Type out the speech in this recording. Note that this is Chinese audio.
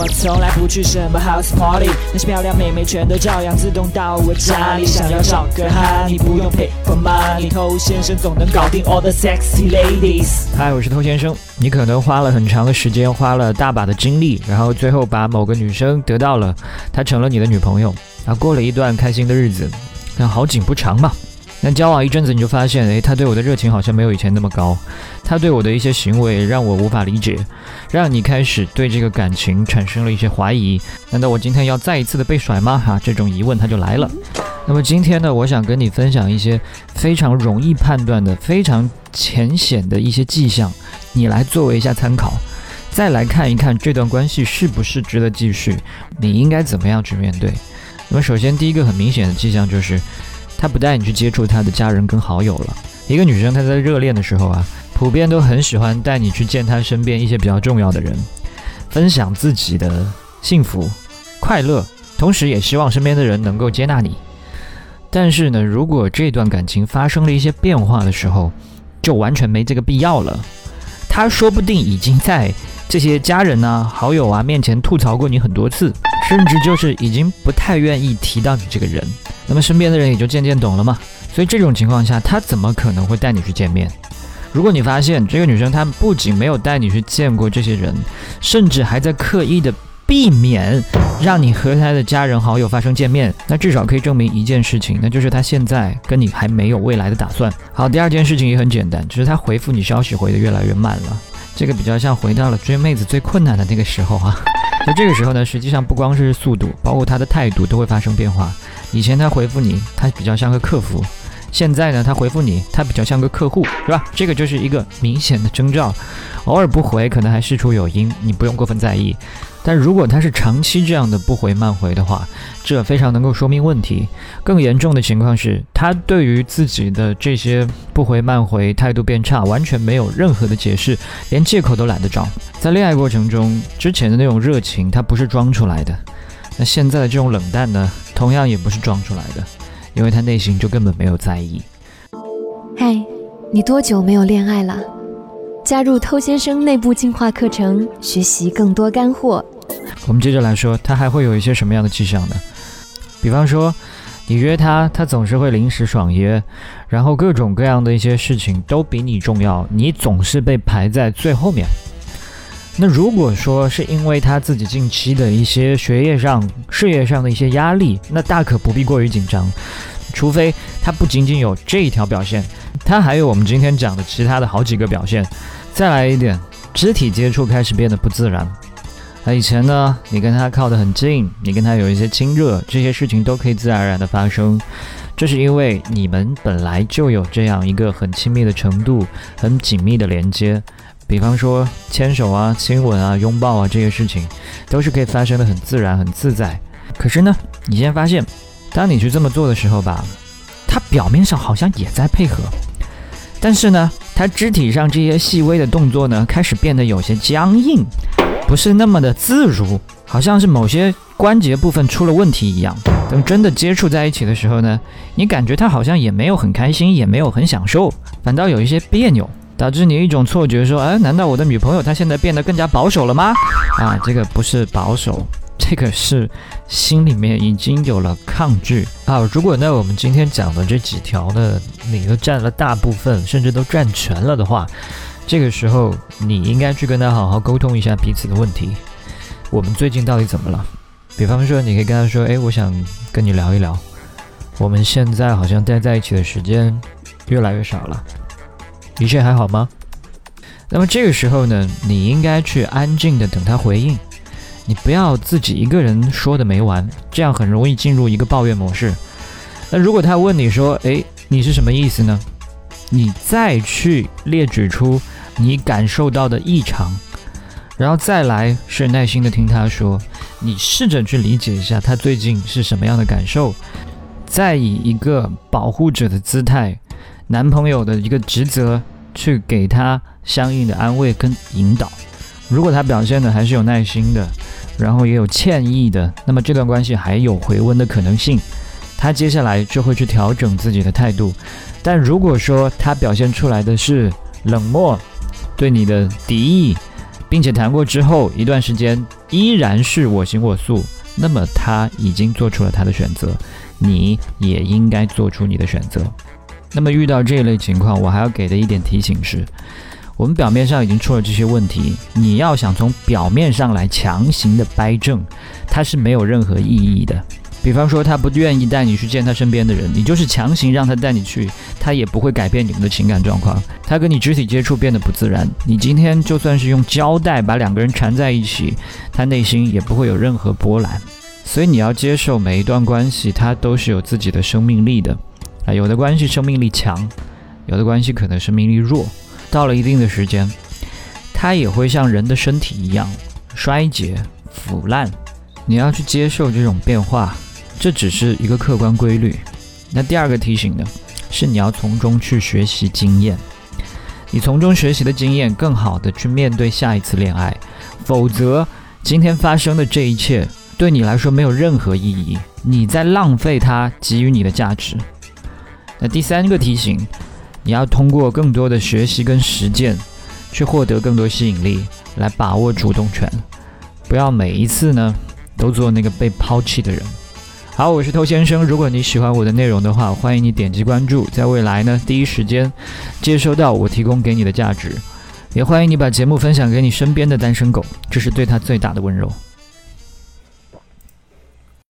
我从来不去什么 house party，那些漂亮妹妹全都照样自动到我家里。想要找个哈，你不用 pay for money，偷先生总能搞定 all the sexy ladies。嗨，我是偷先生。你可能花了很长的时间，花了大把的精力，然后最后把某个女生得到了，她成了你的女朋友，然后过了一段开心的日子，但好景不长嘛。那交往一阵子，你就发现，诶，他对我的热情好像没有以前那么高，他对我的一些行为让我无法理解，让你开始对这个感情产生了一些怀疑。难道我今天要再一次的被甩吗？哈，这种疑问他就来了。那么今天呢，我想跟你分享一些非常容易判断的、非常浅显的一些迹象，你来作为一下参考，再来看一看这段关系是不是值得继续，你应该怎么样去面对。那么首先第一个很明显的迹象就是。他不带你去接触他的家人跟好友了。一个女生她在热恋的时候啊，普遍都很喜欢带你去见她身边一些比较重要的人，分享自己的幸福、快乐，同时也希望身边的人能够接纳你。但是呢，如果这段感情发生了一些变化的时候，就完全没这个必要了。他说不定已经在这些家人啊、好友啊面前吐槽过你很多次。甚至就是已经不太愿意提到你这个人，那么身边的人也就渐渐懂了嘛。所以这种情况下，他怎么可能会带你去见面？如果你发现这个女生她不仅没有带你去见过这些人，甚至还在刻意的避免让你和她的家人好友发生见面，那至少可以证明一件事情，那就是她现在跟你还没有未来的打算。好，第二件事情也很简单，就是她回复你消息回的越来越慢了，这个比较像回到了追妹子最困难的那个时候啊。那这个时候呢，实际上不光是速度，包括他的态度都会发生变化。以前他回复你，他比较像个客服；现在呢，他回复你，他比较像个客户，是吧？这个就是一个明显的征兆。偶尔不回，可能还事出有因，你不用过分在意。但如果他是长期这样的不回慢回的话，这非常能够说明问题。更严重的情况是，他对于自己的这些不回慢回态度变差，完全没有任何的解释，连借口都懒得找。在恋爱过程中，之前的那种热情，他不是装出来的；那现在的这种冷淡呢，同样也不是装出来的，因为他内心就根本没有在意。嗨，你多久没有恋爱了？加入偷先生内部进化课程，学习更多干货。我们接着来说，他还会有一些什么样的迹象呢？比方说，你约他，他总是会临时爽约，然后各种各样的一些事情都比你重要，你总是被排在最后面。那如果说是因为他自己近期的一些学业上、事业上的一些压力，那大可不必过于紧张，除非他不仅仅有这一条表现，他还有我们今天讲的其他的好几个表现。再来一点，肢体接触开始变得不自然。那以前呢，你跟他靠得很近，你跟他有一些亲热，这些事情都可以自然而然的发生。这是因为你们本来就有这样一个很亲密的程度，很紧密的连接。比方说牵手啊、亲吻啊、拥抱啊这些事情，都是可以发生的很自然、很自在。可是呢，你现在发现，当你去这么做的时候吧，他表面上好像也在配合，但是呢，他肢体上这些细微的动作呢，开始变得有些僵硬。不是那么的自如，好像是某些关节部分出了问题一样。等真的接触在一起的时候呢，你感觉他好像也没有很开心，也没有很享受，反倒有一些别扭，导致你一种错觉，说，哎，难道我的女朋友她现在变得更加保守了吗？啊，这个不是保守，这个是心里面已经有了抗拒啊。如果呢，我们今天讲的这几条呢，你都占了大部分，甚至都占全了的话。这个时候，你应该去跟他好好沟通一下彼此的问题。我们最近到底怎么了？比方说，你可以跟他说：“哎，我想跟你聊一聊，我们现在好像待在一起的时间越来越少了，一切还好吗？”那么这个时候呢，你应该去安静的等他回应，你不要自己一个人说的没完，这样很容易进入一个抱怨模式。那如果他问你说：“哎，你是什么意思呢？”你再去列举出。你感受到的异常，然后再来是耐心的听他说，你试着去理解一下他最近是什么样的感受，再以一个保护者的姿态，男朋友的一个职责去给他相应的安慰跟引导。如果他表现的还是有耐心的，然后也有歉意的，那么这段关系还有回温的可能性。他接下来就会去调整自己的态度。但如果说他表现出来的是冷漠，对你的敌意，并且谈过之后一段时间依然是我行我素，那么他已经做出了他的选择，你也应该做出你的选择。那么遇到这一类情况，我还要给的一点提醒是，我们表面上已经出了这些问题，你要想从表面上来强行的掰正，它是没有任何意义的。比方说，他不愿意带你去见他身边的人，你就是强行让他带你去，他也不会改变你们的情感状况。他跟你肢体接触变得不自然，你今天就算是用胶带把两个人缠在一起，他内心也不会有任何波澜。所以你要接受每一段关系，它都是有自己的生命力的。啊，有的关系生命力强，有的关系可能生命力弱。到了一定的时间，它也会像人的身体一样衰竭腐烂。你要去接受这种变化。这只是一个客观规律。那第二个提醒呢，是你要从中去学习经验。你从中学习的经验，更好的去面对下一次恋爱。否则，今天发生的这一切对你来说没有任何意义，你在浪费它给予你的价值。那第三个提醒，你要通过更多的学习跟实践，去获得更多吸引力，来把握主动权。不要每一次呢，都做那个被抛弃的人。好，我是偷先生。如果你喜欢我的内容的话，欢迎你点击关注，在未来呢第一时间接收到我提供给你的价值。也欢迎你把节目分享给你身边的单身狗，这是对他最大的温柔。